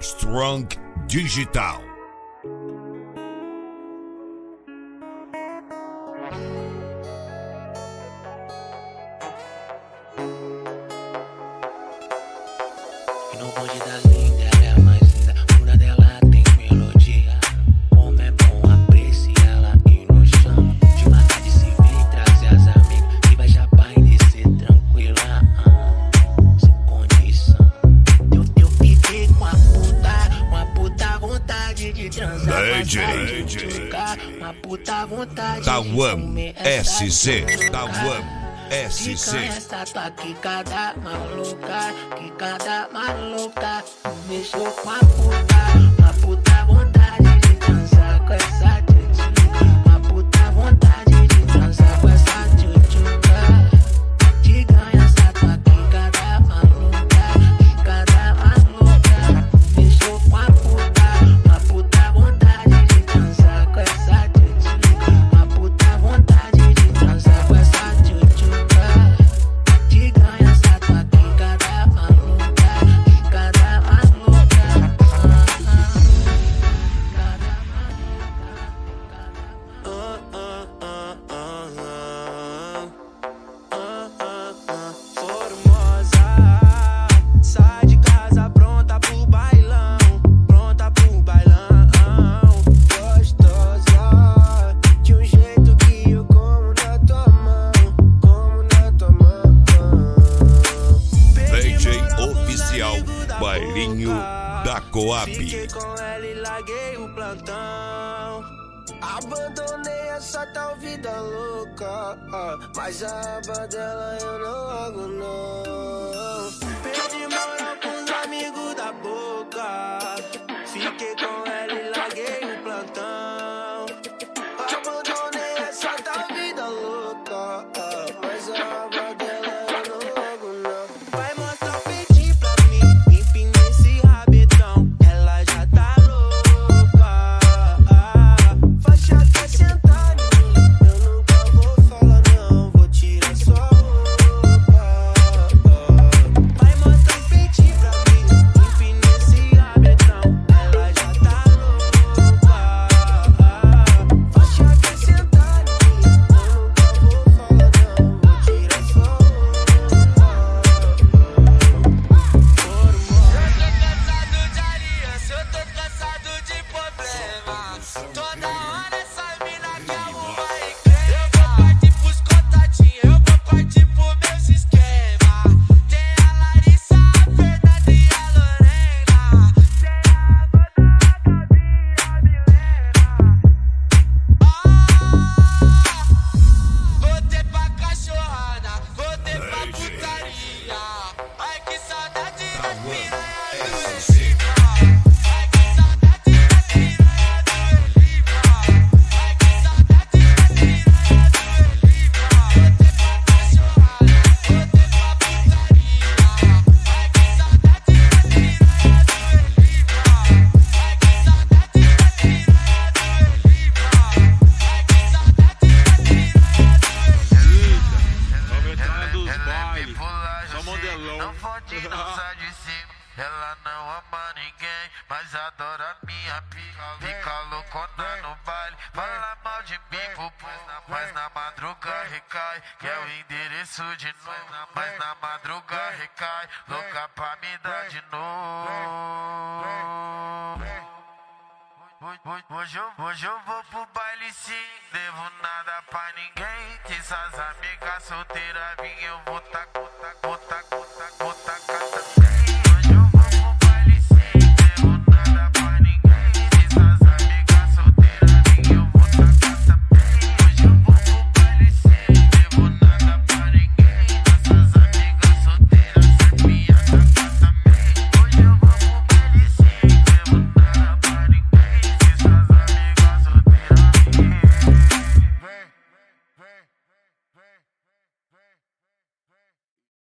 Strong Digital. ficar uma puta vontade. Da SC. Da SC. Fica essa tua tá quicada maluca, quicada maluca, mexeu com a apoio da Coab. Fiquei com ela e larguei o plantão. Abandonei essa tal vida louca. Ah, mas a aba dela eu não hago, não. Perdi moral com os amigos da boca. Fiquei com ela. cansado de problemas. pode dançar de cima. Ela não ama ninguém, mas adora minha pica. Fica loucona no baile, fala mal de mim pupu. Mas na madruga recai, que é o endereço de novo. Mas na madruga recai, louca pra me dar de novo. Hoje eu, hoje eu vou pro baile sim, devo nada pra ninguém. Diz essas amigas solteiras, vim eu vou tacar, tacar, tacar, tacar.